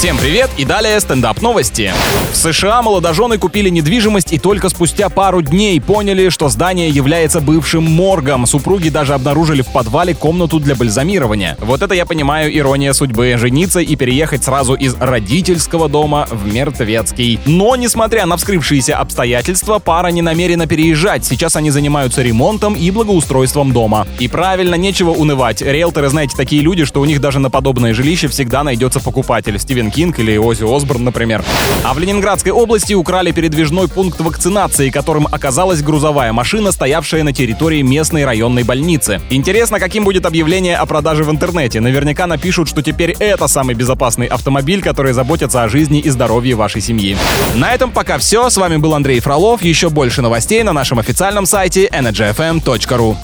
Всем привет и далее стендап новости. В США молодожены купили недвижимость и только спустя пару дней поняли, что здание является бывшим моргом. Супруги даже обнаружили в подвале комнату для бальзамирования. Вот это я понимаю ирония судьбы. Жениться и переехать сразу из родительского дома в мертвецкий. Но, несмотря на вскрывшиеся обстоятельства, пара не намерена переезжать. Сейчас они занимаются ремонтом и благоустройством дома. И правильно, нечего унывать. Риэлторы, знаете, такие люди, что у них даже на подобное жилище всегда найдется покупатель. Стивен Кинг или Ози Осборн, например. А в Ленинградской области украли передвижной пункт вакцинации, которым оказалась грузовая машина, стоявшая на территории местной районной больницы. Интересно, каким будет объявление о продаже в интернете. Наверняка напишут, что теперь это самый безопасный автомобиль, который заботится о жизни и здоровье вашей семьи. На этом пока все. С вами был Андрей Фролов. Еще больше новостей на нашем официальном сайте energyfm.ru.